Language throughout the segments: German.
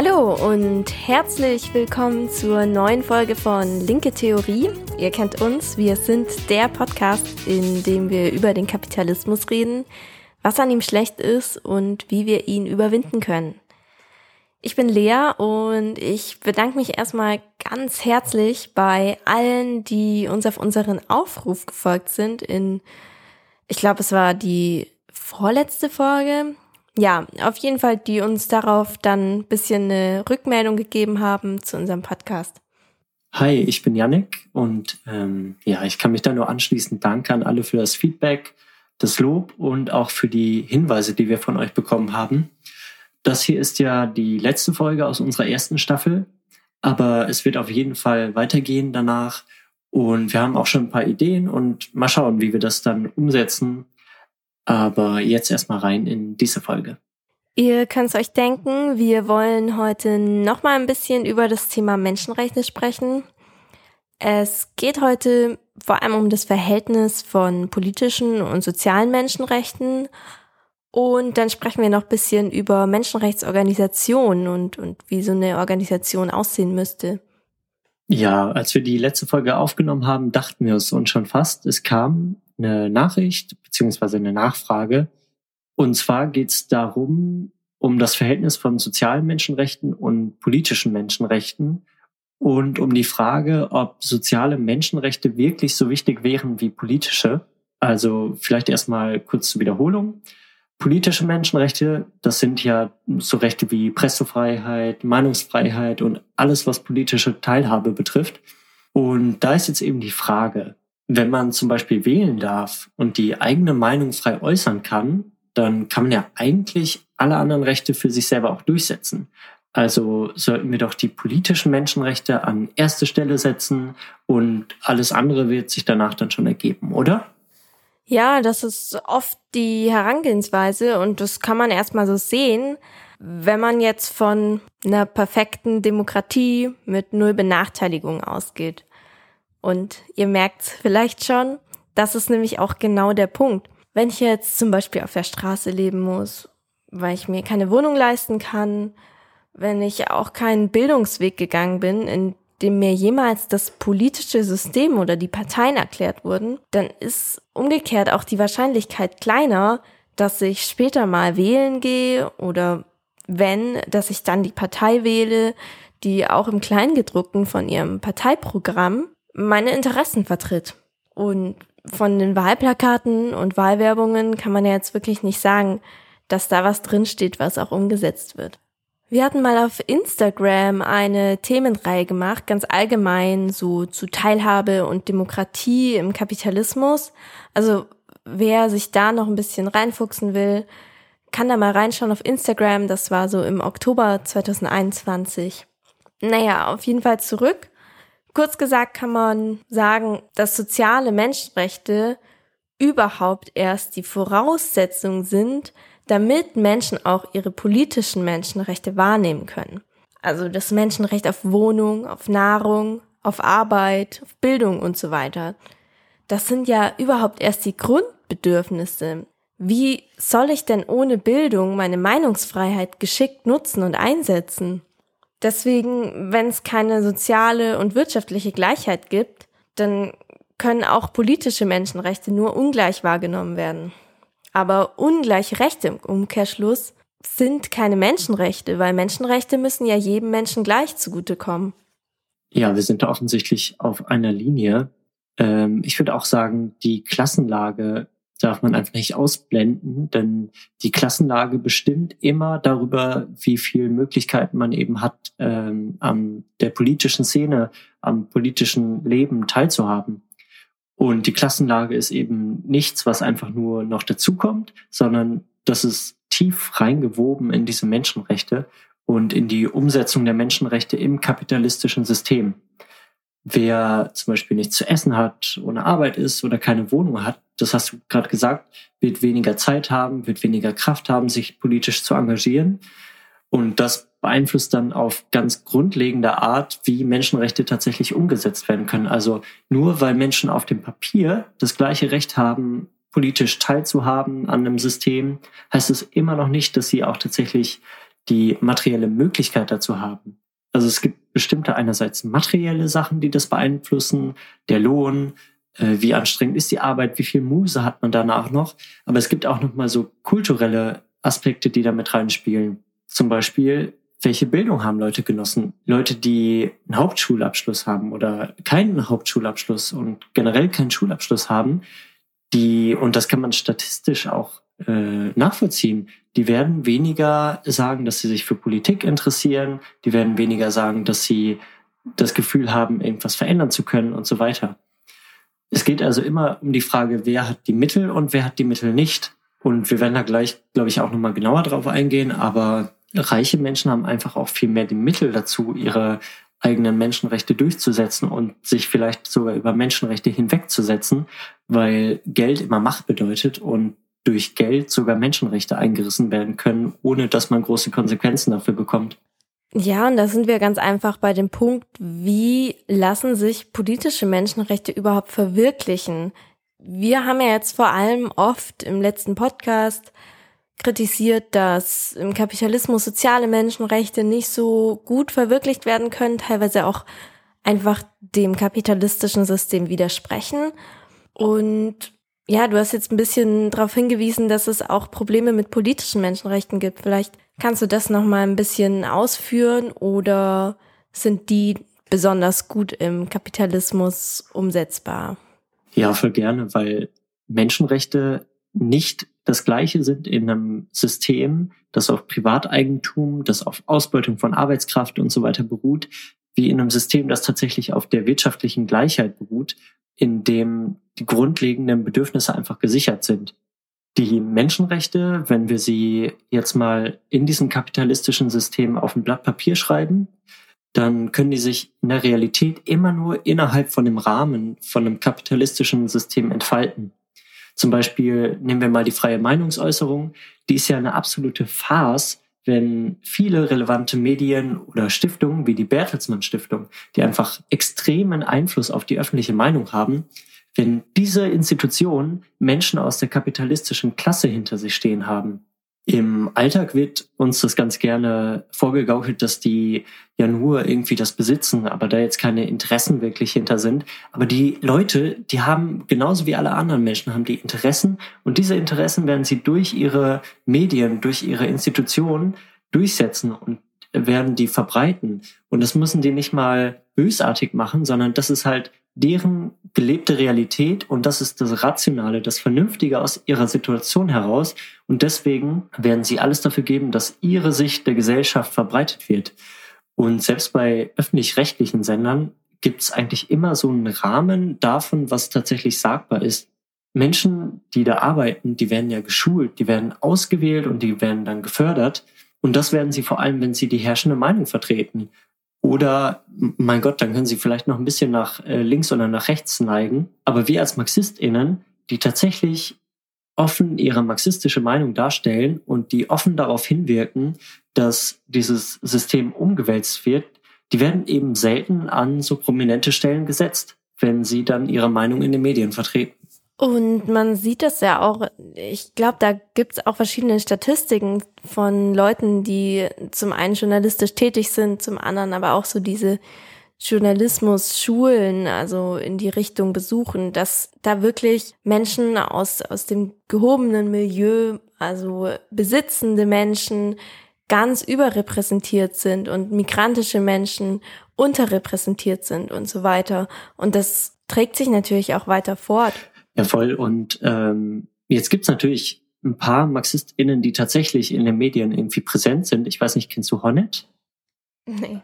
Hallo und herzlich willkommen zur neuen Folge von Linke Theorie. Ihr kennt uns, wir sind der Podcast, in dem wir über den Kapitalismus reden, was an ihm schlecht ist und wie wir ihn überwinden können. Ich bin Lea und ich bedanke mich erstmal ganz herzlich bei allen, die uns auf unseren Aufruf gefolgt sind in, ich glaube, es war die vorletzte Folge, ja, auf jeden Fall, die uns darauf dann ein bisschen eine Rückmeldung gegeben haben zu unserem Podcast. Hi, ich bin Yannick und ähm, ja, ich kann mich da nur anschließen. Danke an alle für das Feedback, das Lob und auch für die Hinweise, die wir von euch bekommen haben. Das hier ist ja die letzte Folge aus unserer ersten Staffel, aber es wird auf jeden Fall weitergehen danach. Und wir haben auch schon ein paar Ideen und mal schauen, wie wir das dann umsetzen aber jetzt erstmal rein in diese Folge. Ihr könnt es euch denken, wir wollen heute nochmal ein bisschen über das Thema Menschenrechte sprechen. Es geht heute vor allem um das Verhältnis von politischen und sozialen Menschenrechten. Und dann sprechen wir noch ein bisschen über Menschenrechtsorganisationen und, und wie so eine Organisation aussehen müsste. Ja, als wir die letzte Folge aufgenommen haben, dachten wir es uns schon fast. Es kam eine Nachricht beziehungsweise eine Nachfrage. Und zwar geht es darum, um das Verhältnis von sozialen Menschenrechten und politischen Menschenrechten und um die Frage, ob soziale Menschenrechte wirklich so wichtig wären wie politische. Also vielleicht erstmal kurz zur Wiederholung. Politische Menschenrechte, das sind ja so Rechte wie Pressefreiheit, Meinungsfreiheit und alles, was politische Teilhabe betrifft. Und da ist jetzt eben die Frage, wenn man zum Beispiel wählen darf und die eigene Meinung frei äußern kann, dann kann man ja eigentlich alle anderen Rechte für sich selber auch durchsetzen. Also sollten wir doch die politischen Menschenrechte an erste Stelle setzen und alles andere wird sich danach dann schon ergeben, oder? Ja, das ist oft die Herangehensweise und das kann man erstmal so sehen. Wenn man jetzt von einer perfekten Demokratie mit null Benachteiligung ausgeht. Und ihr merkt vielleicht schon, das ist nämlich auch genau der Punkt. Wenn ich jetzt zum Beispiel auf der Straße leben muss, weil ich mir keine Wohnung leisten kann, wenn ich auch keinen Bildungsweg gegangen bin, in dem mir jemals das politische System oder die Parteien erklärt wurden, dann ist umgekehrt auch die Wahrscheinlichkeit kleiner, dass ich später mal wählen gehe oder wenn, dass ich dann die Partei wähle, die auch im Kleingedruckten von ihrem Parteiprogramm meine Interessen vertritt. Und von den Wahlplakaten und Wahlwerbungen kann man ja jetzt wirklich nicht sagen, dass da was drinsteht, was auch umgesetzt wird. Wir hatten mal auf Instagram eine Themenreihe gemacht, ganz allgemein, so zu Teilhabe und Demokratie im Kapitalismus. Also wer sich da noch ein bisschen reinfuchsen will, kann da mal reinschauen auf Instagram. Das war so im Oktober 2021. Naja, auf jeden Fall zurück. Kurz gesagt kann man sagen, dass soziale Menschenrechte überhaupt erst die Voraussetzung sind, damit Menschen auch ihre politischen Menschenrechte wahrnehmen können. Also das Menschenrecht auf Wohnung, auf Nahrung, auf Arbeit, auf Bildung und so weiter. Das sind ja überhaupt erst die Grundbedürfnisse. Wie soll ich denn ohne Bildung meine Meinungsfreiheit geschickt nutzen und einsetzen? Deswegen, wenn es keine soziale und wirtschaftliche Gleichheit gibt, dann können auch politische Menschenrechte nur ungleich wahrgenommen werden. Aber ungleiche Rechte im Umkehrschluss sind keine Menschenrechte, weil Menschenrechte müssen ja jedem Menschen gleich zugutekommen. Ja, wir sind da offensichtlich auf einer Linie. Ähm, ich würde auch sagen, die Klassenlage darf man einfach nicht ausblenden, denn die Klassenlage bestimmt immer darüber, wie viel Möglichkeiten man eben hat, ähm, an der politischen Szene, am politischen Leben teilzuhaben. Und die Klassenlage ist eben nichts, was einfach nur noch dazukommt, sondern das ist tief reingewoben in diese Menschenrechte und in die Umsetzung der Menschenrechte im kapitalistischen System. Wer zum Beispiel nichts zu essen hat, ohne Arbeit ist oder keine Wohnung hat, das hast du gerade gesagt, wird weniger Zeit haben, wird weniger Kraft haben, sich politisch zu engagieren. Und das beeinflusst dann auf ganz grundlegender Art, wie Menschenrechte tatsächlich umgesetzt werden können. Also nur weil Menschen auf dem Papier das gleiche Recht haben, politisch teilzuhaben an einem System, heißt es immer noch nicht, dass sie auch tatsächlich die materielle Möglichkeit dazu haben. Also es gibt bestimmte einerseits materielle Sachen, die das beeinflussen, der Lohn, äh, wie anstrengend ist die Arbeit, wie viel Muse hat man danach noch. Aber es gibt auch noch mal so kulturelle Aspekte, die da mit reinspielen. Zum Beispiel, welche Bildung haben Leute genossen? Leute, die einen Hauptschulabschluss haben oder keinen Hauptschulabschluss und generell keinen Schulabschluss haben, die, und das kann man statistisch auch äh, nachvollziehen, die werden weniger sagen, dass sie sich für Politik interessieren, die werden weniger sagen, dass sie das Gefühl haben, irgendwas verändern zu können und so weiter. Es geht also immer um die Frage, wer hat die Mittel und wer hat die Mittel nicht. Und wir werden da gleich, glaube ich, auch nochmal genauer drauf eingehen, aber reiche Menschen haben einfach auch viel mehr die Mittel dazu, ihre eigenen Menschenrechte durchzusetzen und sich vielleicht sogar über Menschenrechte hinwegzusetzen, weil Geld immer Macht bedeutet und durch Geld sogar Menschenrechte eingerissen werden können, ohne dass man große Konsequenzen dafür bekommt. Ja, und da sind wir ganz einfach bei dem Punkt, wie lassen sich politische Menschenrechte überhaupt verwirklichen? Wir haben ja jetzt vor allem oft im letzten Podcast kritisiert, dass im Kapitalismus soziale Menschenrechte nicht so gut verwirklicht werden können, teilweise auch einfach dem kapitalistischen System widersprechen. Und ja, du hast jetzt ein bisschen darauf hingewiesen, dass es auch Probleme mit politischen Menschenrechten gibt. Vielleicht kannst du das noch mal ein bisschen ausführen oder sind die besonders gut im Kapitalismus umsetzbar? Ja, voll gerne, weil Menschenrechte nicht das Gleiche sind in einem System, das auf Privateigentum, das auf Ausbeutung von Arbeitskraft und so weiter beruht, wie in einem System, das tatsächlich auf der wirtschaftlichen Gleichheit beruht, in dem die grundlegenden Bedürfnisse einfach gesichert sind. Die Menschenrechte, wenn wir sie jetzt mal in diesem kapitalistischen System auf ein Blatt Papier schreiben, dann können die sich in der Realität immer nur innerhalb von dem Rahmen von einem kapitalistischen System entfalten. Zum Beispiel nehmen wir mal die freie Meinungsäußerung. Die ist ja eine absolute Farce, wenn viele relevante Medien oder Stiftungen wie die Bertelsmann Stiftung, die einfach extremen Einfluss auf die öffentliche Meinung haben, wenn diese Institutionen Menschen aus der kapitalistischen Klasse hinter sich stehen haben. Im Alltag wird uns das ganz gerne vorgegaukelt, dass die ja nur irgendwie das besitzen, aber da jetzt keine Interessen wirklich hinter sind. Aber die Leute, die haben genauso wie alle anderen Menschen, haben die Interessen und diese Interessen werden sie durch ihre Medien, durch ihre Institutionen durchsetzen und werden die verbreiten. Und das müssen die nicht mal bösartig machen, sondern das ist halt deren gelebte Realität und das ist das Rationale, das Vernünftige aus ihrer Situation heraus. Und deswegen werden sie alles dafür geben, dass ihre Sicht der Gesellschaft verbreitet wird. Und selbst bei öffentlich-rechtlichen Sendern gibt es eigentlich immer so einen Rahmen davon, was tatsächlich sagbar ist. Menschen, die da arbeiten, die werden ja geschult, die werden ausgewählt und die werden dann gefördert. Und das werden sie vor allem, wenn sie die herrschende Meinung vertreten. Oder, mein Gott, dann können sie vielleicht noch ein bisschen nach äh, links oder nach rechts neigen. Aber wir als MarxistInnen, die tatsächlich offen ihre marxistische Meinung darstellen und die offen darauf hinwirken, dass dieses System umgewälzt wird, die werden eben selten an so prominente Stellen gesetzt, wenn sie dann ihre Meinung in den Medien vertreten. Und man sieht das ja auch, ich glaube, da gibt's auch verschiedene Statistiken von Leuten, die zum einen journalistisch tätig sind, zum anderen aber auch so diese Journalismus-Schulen, also in die Richtung besuchen, dass da wirklich Menschen aus, aus dem gehobenen Milieu, also besitzende Menschen, ganz überrepräsentiert sind und migrantische Menschen unterrepräsentiert sind und so weiter. Und das trägt sich natürlich auch weiter fort. Ja, voll. Und ähm, jetzt gibt's natürlich ein paar MarxistInnen, die tatsächlich in den Medien irgendwie präsent sind. Ich weiß nicht, kennst du Honnet? Nee.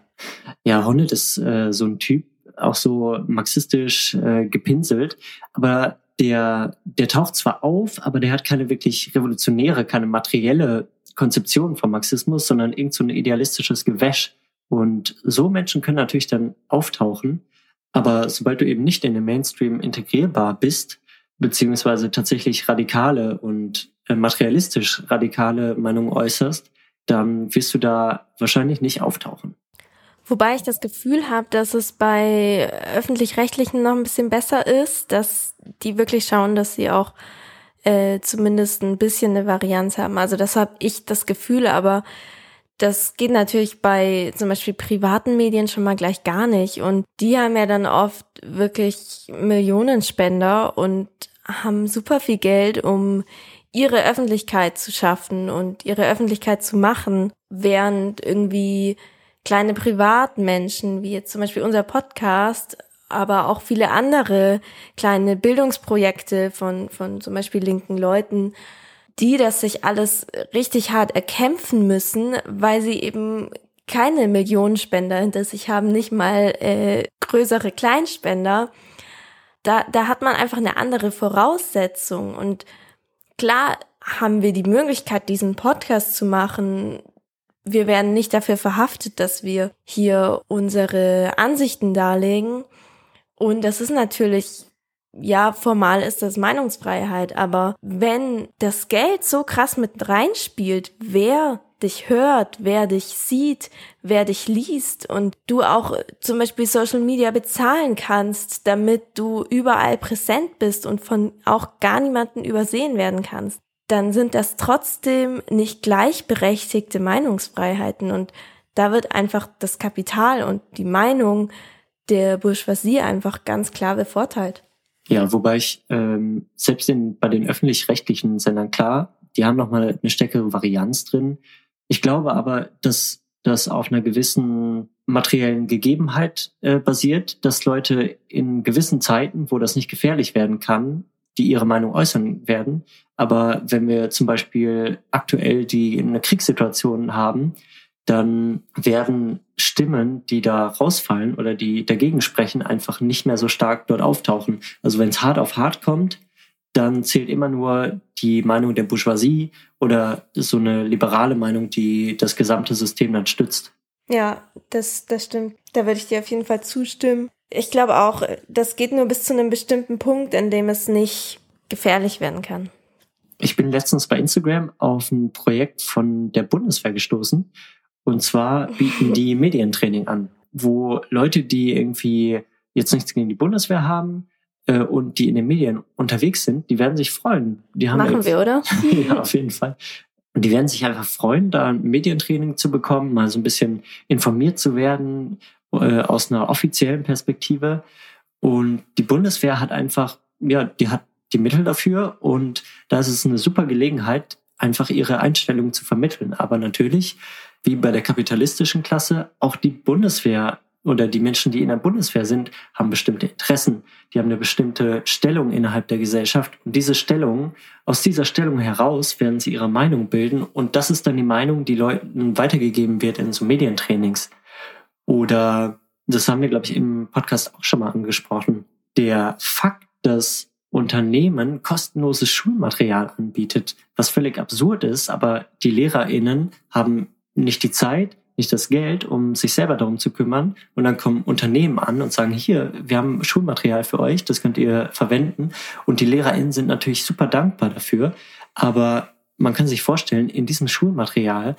Ja, Honnet ist äh, so ein Typ, auch so marxistisch äh, gepinselt, aber der, der taucht zwar auf, aber der hat keine wirklich revolutionäre, keine materielle Konzeption vom Marxismus, sondern irgend so ein idealistisches Gewäsch. Und so Menschen können natürlich dann auftauchen, aber sobald du eben nicht in den Mainstream integrierbar bist, beziehungsweise tatsächlich radikale und äh, materialistisch radikale Meinungen äußerst, dann wirst du da wahrscheinlich nicht auftauchen. Wobei ich das Gefühl habe, dass es bei öffentlich-rechtlichen noch ein bisschen besser ist, dass die wirklich schauen, dass sie auch äh, zumindest ein bisschen eine Varianz haben. Also das habe ich das Gefühl, aber das geht natürlich bei zum Beispiel privaten Medien schon mal gleich gar nicht. Und die haben ja dann oft wirklich Millionenspender und haben super viel Geld, um ihre Öffentlichkeit zu schaffen und ihre Öffentlichkeit zu machen, während irgendwie kleine Privatmenschen, wie jetzt zum Beispiel unser Podcast, aber auch viele andere kleine Bildungsprojekte von, von zum Beispiel linken Leuten, die das sich alles richtig hart erkämpfen müssen, weil sie eben keine Millionenspender hinter sich haben, nicht mal äh, größere Kleinspender. Da, da hat man einfach eine andere Voraussetzung. Und klar haben wir die Möglichkeit, diesen Podcast zu machen. Wir werden nicht dafür verhaftet, dass wir hier unsere Ansichten darlegen. Und das ist natürlich ja, formal ist das Meinungsfreiheit, aber wenn das Geld so krass mit reinspielt, wer dich hört, wer dich sieht, wer dich liest und du auch zum Beispiel Social Media bezahlen kannst, damit du überall präsent bist und von auch gar niemanden übersehen werden kannst, dann sind das trotzdem nicht gleichberechtigte Meinungsfreiheiten und da wird einfach das Kapital und die Meinung der Bourgeoisie einfach ganz klar bevorteilt. Ja, wobei ich ähm, selbst in, bei den öffentlich-rechtlichen Sendern klar, die haben nochmal eine stärkere Varianz drin. Ich glaube aber, dass das auf einer gewissen materiellen Gegebenheit äh, basiert, dass Leute in gewissen Zeiten, wo das nicht gefährlich werden kann, die ihre Meinung äußern werden. Aber wenn wir zum Beispiel aktuell die eine Kriegssituation haben, dann werden Stimmen, die da rausfallen oder die dagegen sprechen, einfach nicht mehr so stark dort auftauchen. Also wenn es hart auf hart kommt, dann zählt immer nur die Meinung der Bourgeoisie oder so eine liberale Meinung, die das gesamte System dann stützt. Ja, das, das stimmt. Da würde ich dir auf jeden Fall zustimmen. Ich glaube auch, das geht nur bis zu einem bestimmten Punkt, in dem es nicht gefährlich werden kann. Ich bin letztens bei Instagram auf ein Projekt von der Bundeswehr gestoßen und zwar bieten die Medientraining an, wo Leute, die irgendwie jetzt nichts gegen die Bundeswehr haben äh, und die in den Medien unterwegs sind, die werden sich freuen. Die haben Machen wir, oder? ja, auf jeden Fall. Und die werden sich einfach freuen, da ein Medientraining zu bekommen, mal so ein bisschen informiert zu werden äh, aus einer offiziellen Perspektive. Und die Bundeswehr hat einfach, ja, die hat die Mittel dafür und da ist es eine super Gelegenheit, einfach ihre Einstellung zu vermitteln. Aber natürlich wie bei der kapitalistischen Klasse, auch die Bundeswehr oder die Menschen, die in der Bundeswehr sind, haben bestimmte Interessen. Die haben eine bestimmte Stellung innerhalb der Gesellschaft. Und diese Stellung, aus dieser Stellung heraus werden sie ihre Meinung bilden. Und das ist dann die Meinung, die Leuten weitergegeben wird in so Medientrainings. Oder, das haben wir, glaube ich, im Podcast auch schon mal angesprochen. Der Fakt, dass Unternehmen kostenloses Schulmaterial anbietet, was völlig absurd ist, aber die LehrerInnen haben nicht die Zeit, nicht das Geld, um sich selber darum zu kümmern. Und dann kommen Unternehmen an und sagen, hier, wir haben Schulmaterial für euch, das könnt ihr verwenden. Und die LehrerInnen sind natürlich super dankbar dafür. Aber man kann sich vorstellen, in diesem Schulmaterial,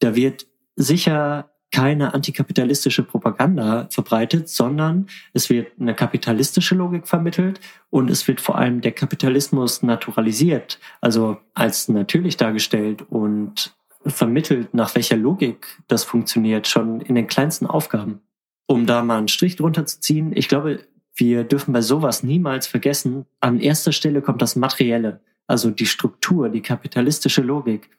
da wird sicher keine antikapitalistische Propaganda verbreitet, sondern es wird eine kapitalistische Logik vermittelt und es wird vor allem der Kapitalismus naturalisiert, also als natürlich dargestellt und vermittelt, nach welcher Logik das funktioniert, schon in den kleinsten Aufgaben. Um da mal einen Strich drunter zu ziehen, ich glaube, wir dürfen bei sowas niemals vergessen, an erster Stelle kommt das Materielle, also die Struktur, die kapitalistische Logik.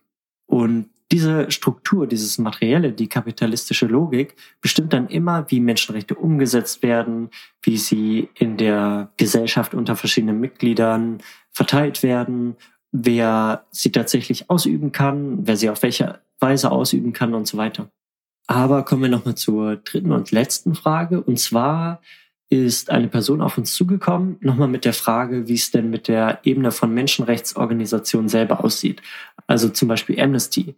Und diese Struktur, dieses Materielle, die kapitalistische Logik bestimmt dann immer, wie Menschenrechte umgesetzt werden, wie sie in der Gesellschaft unter verschiedenen Mitgliedern verteilt werden wer sie tatsächlich ausüben kann, wer sie auf welche Weise ausüben kann und so weiter. Aber kommen wir nochmal zur dritten und letzten Frage. Und zwar ist eine Person auf uns zugekommen, nochmal mit der Frage, wie es denn mit der Ebene von Menschenrechtsorganisationen selber aussieht. Also zum Beispiel Amnesty.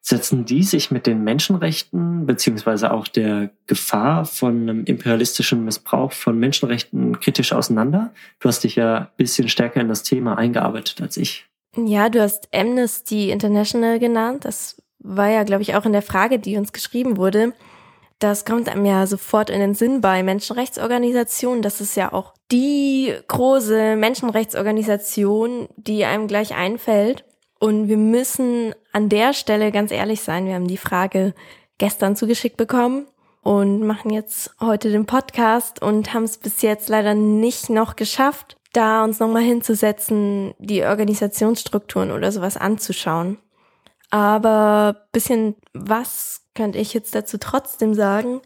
Setzen die sich mit den Menschenrechten beziehungsweise auch der Gefahr von einem imperialistischen Missbrauch von Menschenrechten kritisch auseinander? Du hast dich ja ein bisschen stärker in das Thema eingearbeitet als ich. Ja, du hast Amnesty International genannt. Das war ja, glaube ich, auch in der Frage, die uns geschrieben wurde. Das kommt einem ja sofort in den Sinn bei Menschenrechtsorganisationen. Das ist ja auch die große Menschenrechtsorganisation, die einem gleich einfällt. Und wir müssen an der Stelle ganz ehrlich sein. Wir haben die Frage gestern zugeschickt bekommen und machen jetzt heute den Podcast und haben es bis jetzt leider nicht noch geschafft, da uns nochmal hinzusetzen, die Organisationsstrukturen oder sowas anzuschauen. Aber bisschen was könnte ich jetzt dazu trotzdem sagen?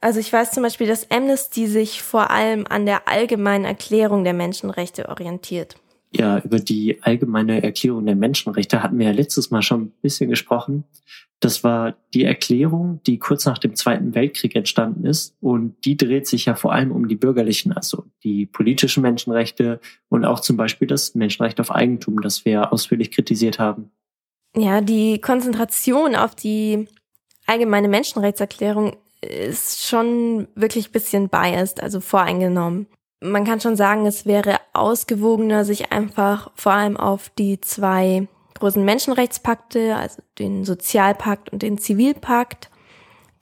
Also ich weiß zum Beispiel, dass Amnesty sich vor allem an der allgemeinen Erklärung der Menschenrechte orientiert. Ja, über die allgemeine Erklärung der Menschenrechte hatten wir ja letztes Mal schon ein bisschen gesprochen. Das war die Erklärung, die kurz nach dem Zweiten Weltkrieg entstanden ist. Und die dreht sich ja vor allem um die bürgerlichen, also die politischen Menschenrechte und auch zum Beispiel das Menschenrecht auf Eigentum, das wir ausführlich kritisiert haben. Ja, die Konzentration auf die allgemeine Menschenrechtserklärung ist schon wirklich bisschen biased, also voreingenommen. Man kann schon sagen, es wäre ausgewogener, sich einfach vor allem auf die zwei großen Menschenrechtspakte, also den Sozialpakt und den Zivilpakt,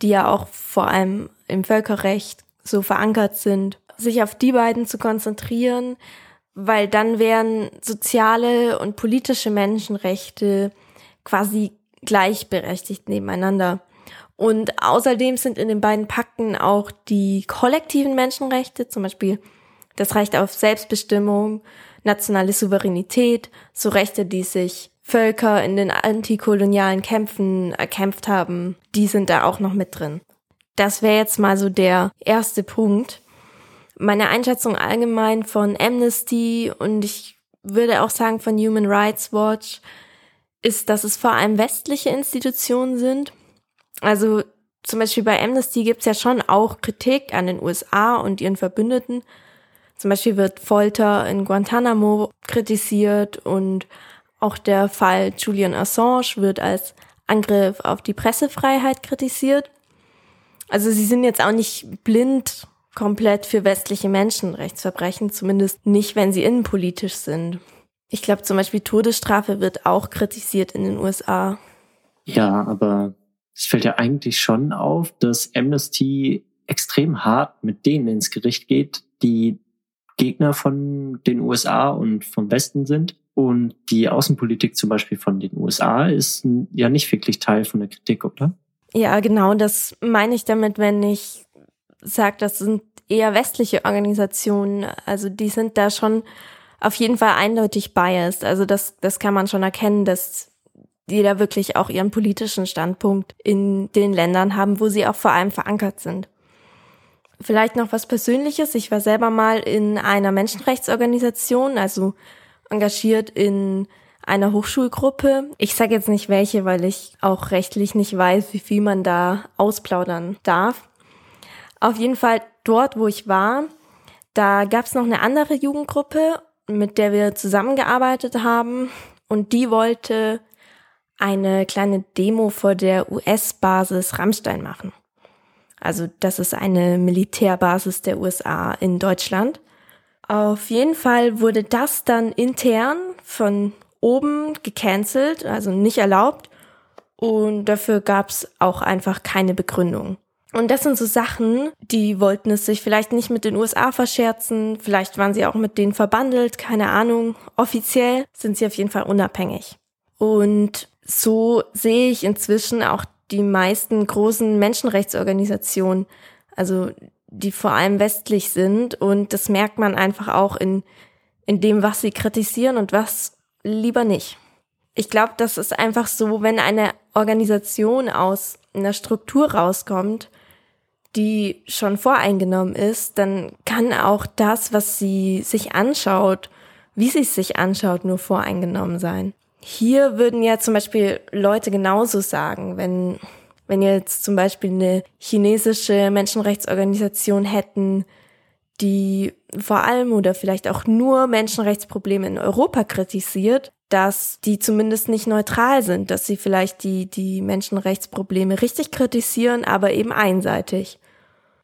die ja auch vor allem im Völkerrecht so verankert sind, sich auf die beiden zu konzentrieren, weil dann wären soziale und politische Menschenrechte quasi gleichberechtigt nebeneinander. Und außerdem sind in den beiden Pakten auch die kollektiven Menschenrechte, zum Beispiel das Recht auf Selbstbestimmung, nationale Souveränität, so Rechte, die sich Völker in den antikolonialen Kämpfen erkämpft haben, die sind da auch noch mit drin. Das wäre jetzt mal so der erste Punkt. Meine Einschätzung allgemein von Amnesty und ich würde auch sagen von Human Rights Watch ist, dass es vor allem westliche Institutionen sind, also zum Beispiel bei Amnesty gibt's ja schon auch Kritik an den USA und ihren Verbündeten. Zum Beispiel wird Folter in Guantanamo kritisiert und auch der Fall Julian Assange wird als Angriff auf die Pressefreiheit kritisiert. Also sie sind jetzt auch nicht blind komplett für westliche Menschenrechtsverbrechen, zumindest nicht, wenn sie innenpolitisch sind. Ich glaube zum Beispiel Todesstrafe wird auch kritisiert in den USA. Ja, aber es fällt ja eigentlich schon auf, dass Amnesty extrem hart mit denen ins Gericht geht, die Gegner von den USA und vom Westen sind. Und die Außenpolitik zum Beispiel von den USA ist ja nicht wirklich Teil von der Kritik, oder? Ja, genau, das meine ich damit, wenn ich sage, das sind eher westliche Organisationen. Also die sind da schon auf jeden Fall eindeutig biased. Also das, das kann man schon erkennen, dass die da wirklich auch ihren politischen Standpunkt in den Ländern haben, wo sie auch vor allem verankert sind. Vielleicht noch was Persönliches. Ich war selber mal in einer Menschenrechtsorganisation, also engagiert in einer Hochschulgruppe. Ich sage jetzt nicht welche, weil ich auch rechtlich nicht weiß, wie viel man da ausplaudern darf. Auf jeden Fall dort, wo ich war, da gab es noch eine andere Jugendgruppe, mit der wir zusammengearbeitet haben. Und die wollte eine kleine Demo vor der US-Basis Rammstein machen. Also das ist eine Militärbasis der USA in Deutschland. Auf jeden Fall wurde das dann intern von oben gecancelt, also nicht erlaubt. Und dafür gab es auch einfach keine Begründung. Und das sind so Sachen, die wollten es sich vielleicht nicht mit den USA verscherzen, vielleicht waren sie auch mit denen verbandelt, keine Ahnung. Offiziell sind sie auf jeden Fall unabhängig. Und so sehe ich inzwischen auch die meisten großen Menschenrechtsorganisationen, also die vor allem westlich sind. Und das merkt man einfach auch in, in dem, was sie kritisieren und was lieber nicht. Ich glaube, das ist einfach so, wenn eine Organisation aus einer Struktur rauskommt, die schon voreingenommen ist, dann kann auch das, was sie sich anschaut, wie sie es sich anschaut, nur voreingenommen sein. Hier würden ja zum Beispiel Leute genauso sagen, wenn, wenn jetzt zum Beispiel eine chinesische Menschenrechtsorganisation hätten, die vor allem oder vielleicht auch nur Menschenrechtsprobleme in Europa kritisiert, dass die zumindest nicht neutral sind, dass sie vielleicht die, die Menschenrechtsprobleme richtig kritisieren, aber eben einseitig.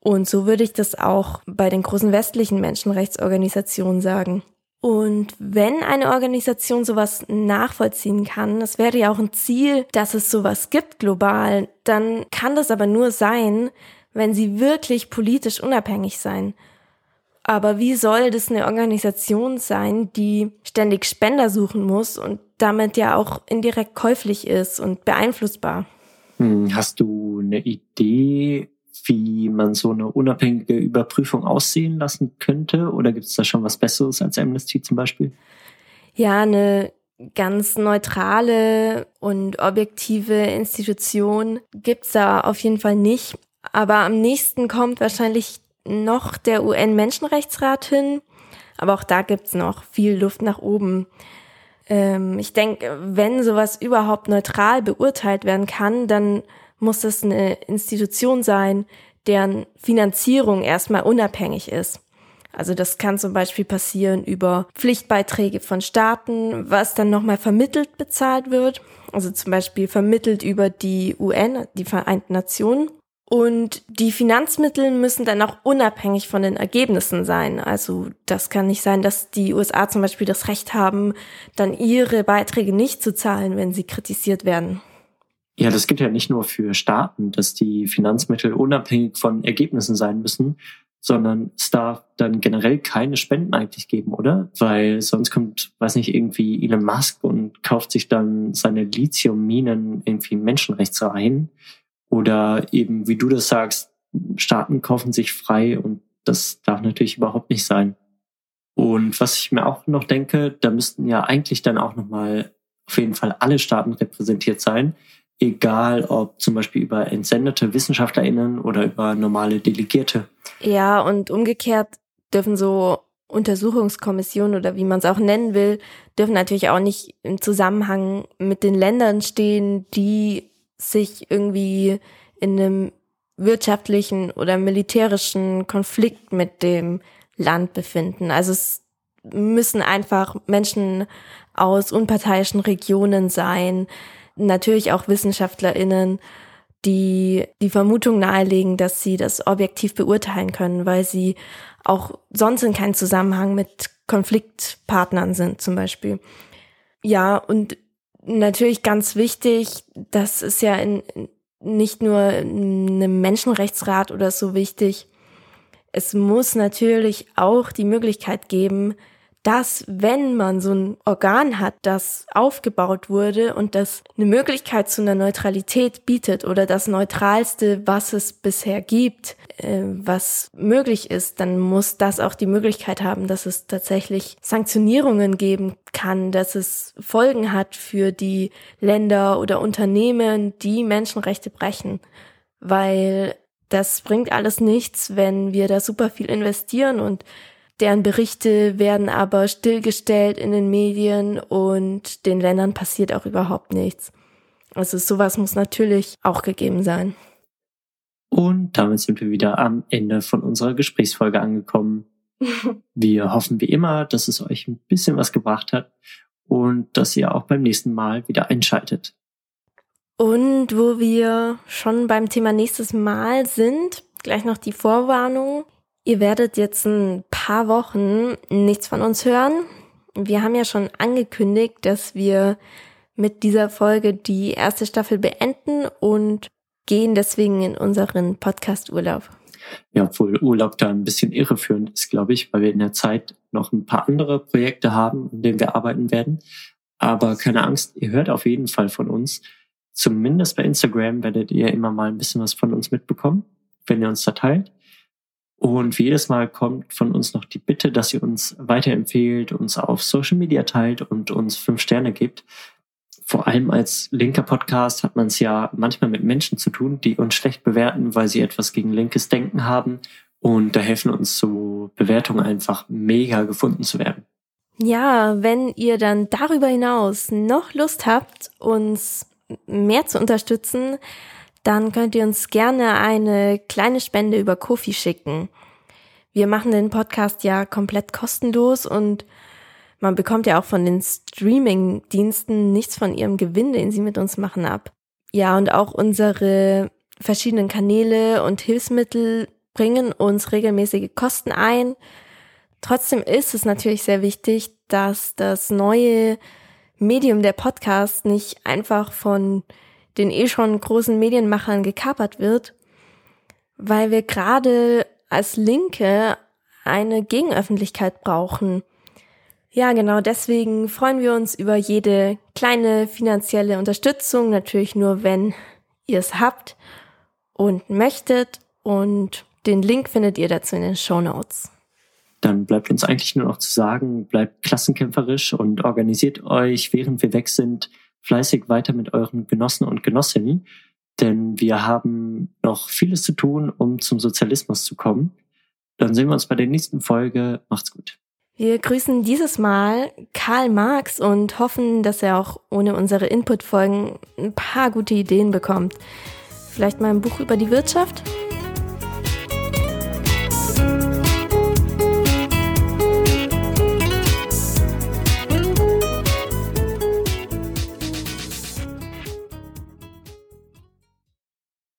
Und so würde ich das auch bei den großen westlichen Menschenrechtsorganisationen sagen. Und wenn eine Organisation sowas nachvollziehen kann, das wäre ja auch ein Ziel, dass es sowas gibt global, dann kann das aber nur sein, wenn sie wirklich politisch unabhängig sein. Aber wie soll das eine Organisation sein, die ständig Spender suchen muss und damit ja auch indirekt käuflich ist und beeinflussbar. Hm, hast du eine Idee, wie man so eine unabhängige Überprüfung aussehen lassen könnte? Oder gibt es da schon was Besseres als Amnesty zum Beispiel? Ja, eine ganz neutrale und objektive Institution gibt's da auf jeden Fall nicht. Aber am nächsten kommt wahrscheinlich noch der UN-Menschenrechtsrat hin. Aber auch da gibt's noch viel Luft nach oben. Ähm, ich denke, wenn sowas überhaupt neutral beurteilt werden kann, dann muss es eine Institution sein, deren Finanzierung erstmal unabhängig ist. Also das kann zum Beispiel passieren über Pflichtbeiträge von Staaten, was dann nochmal vermittelt bezahlt wird. Also zum Beispiel vermittelt über die UN, die Vereinten Nationen. Und die Finanzmittel müssen dann auch unabhängig von den Ergebnissen sein. Also das kann nicht sein, dass die USA zum Beispiel das Recht haben, dann ihre Beiträge nicht zu zahlen, wenn sie kritisiert werden. Ja, das gilt ja nicht nur für Staaten, dass die Finanzmittel unabhängig von Ergebnissen sein müssen, sondern es darf dann generell keine Spenden eigentlich geben, oder? Weil sonst kommt, weiß nicht, irgendwie Elon Musk und kauft sich dann seine Lithiumminen irgendwie Menschenrechtsverein oder eben, wie du das sagst, Staaten kaufen sich frei und das darf natürlich überhaupt nicht sein. Und was ich mir auch noch denke, da müssten ja eigentlich dann auch nochmal auf jeden Fall alle Staaten repräsentiert sein, egal ob zum Beispiel über entsendete WissenschaftlerInnen oder über normale Delegierte. Ja, und umgekehrt dürfen so Untersuchungskommissionen oder wie man es auch nennen will, dürfen natürlich auch nicht im Zusammenhang mit den Ländern stehen, die sich irgendwie in einem wirtschaftlichen oder militärischen Konflikt mit dem Land befinden. Also es müssen einfach Menschen aus unparteiischen Regionen sein, natürlich auch WissenschaftlerInnen, die die Vermutung nahelegen, dass sie das objektiv beurteilen können, weil sie auch sonst in keinem Zusammenhang mit Konfliktpartnern sind, zum Beispiel. Ja, und natürlich ganz wichtig, das ist ja in, nicht nur in einem Menschenrechtsrat oder so wichtig. Es muss natürlich auch die Möglichkeit geben, dass wenn man so ein Organ hat, das aufgebaut wurde und das eine Möglichkeit zu einer Neutralität bietet oder das Neutralste, was es bisher gibt, äh, was möglich ist, dann muss das auch die Möglichkeit haben, dass es tatsächlich Sanktionierungen geben kann, dass es Folgen hat für die Länder oder Unternehmen, die Menschenrechte brechen. Weil das bringt alles nichts, wenn wir da super viel investieren und Deren Berichte werden aber stillgestellt in den Medien und den Ländern passiert auch überhaupt nichts. Also sowas muss natürlich auch gegeben sein. Und damit sind wir wieder am Ende von unserer Gesprächsfolge angekommen. wir hoffen wie immer, dass es euch ein bisschen was gebracht hat und dass ihr auch beim nächsten Mal wieder einschaltet. Und wo wir schon beim Thema nächstes Mal sind, gleich noch die Vorwarnung. Ihr werdet jetzt ein paar Wochen nichts von uns hören. Wir haben ja schon angekündigt, dass wir mit dieser Folge die erste Staffel beenden und gehen deswegen in unseren Podcast-Urlaub. Ja, obwohl Urlaub da ein bisschen irreführend ist, glaube ich, weil wir in der Zeit noch ein paar andere Projekte haben, an denen wir arbeiten werden. Aber keine Angst, ihr hört auf jeden Fall von uns. Zumindest bei Instagram werdet ihr immer mal ein bisschen was von uns mitbekommen, wenn ihr uns da teilt. Und jedes Mal kommt von uns noch die Bitte, dass ihr uns weiterempfehlt, uns auf Social Media teilt und uns fünf Sterne gibt. Vor allem als linker Podcast hat man es ja manchmal mit Menschen zu tun, die uns schlecht bewerten, weil sie etwas gegen linkes Denken haben. Und da helfen uns so Bewertungen einfach mega gefunden zu werden. Ja, wenn ihr dann darüber hinaus noch Lust habt, uns mehr zu unterstützen, dann könnt ihr uns gerne eine kleine Spende über Kofi schicken. Wir machen den Podcast ja komplett kostenlos und man bekommt ja auch von den Streaming-Diensten nichts von ihrem Gewinn, den sie mit uns machen, ab. Ja, und auch unsere verschiedenen Kanäle und Hilfsmittel bringen uns regelmäßige Kosten ein. Trotzdem ist es natürlich sehr wichtig, dass das neue Medium der Podcast nicht einfach von den eh schon großen Medienmachern gekapert wird, weil wir gerade als Linke eine Gegenöffentlichkeit brauchen. Ja, genau deswegen freuen wir uns über jede kleine finanzielle Unterstützung, natürlich nur wenn ihr es habt und möchtet und den Link findet ihr dazu in den Show Notes. Dann bleibt uns eigentlich nur noch zu sagen, bleibt klassenkämpferisch und organisiert euch, während wir weg sind, fleißig weiter mit euren Genossen und Genossinnen, denn wir haben noch vieles zu tun, um zum Sozialismus zu kommen. Dann sehen wir uns bei der nächsten Folge. Macht's gut. Wir grüßen dieses Mal Karl Marx und hoffen, dass er auch ohne unsere Input-Folgen ein paar gute Ideen bekommt. Vielleicht mal ein Buch über die Wirtschaft?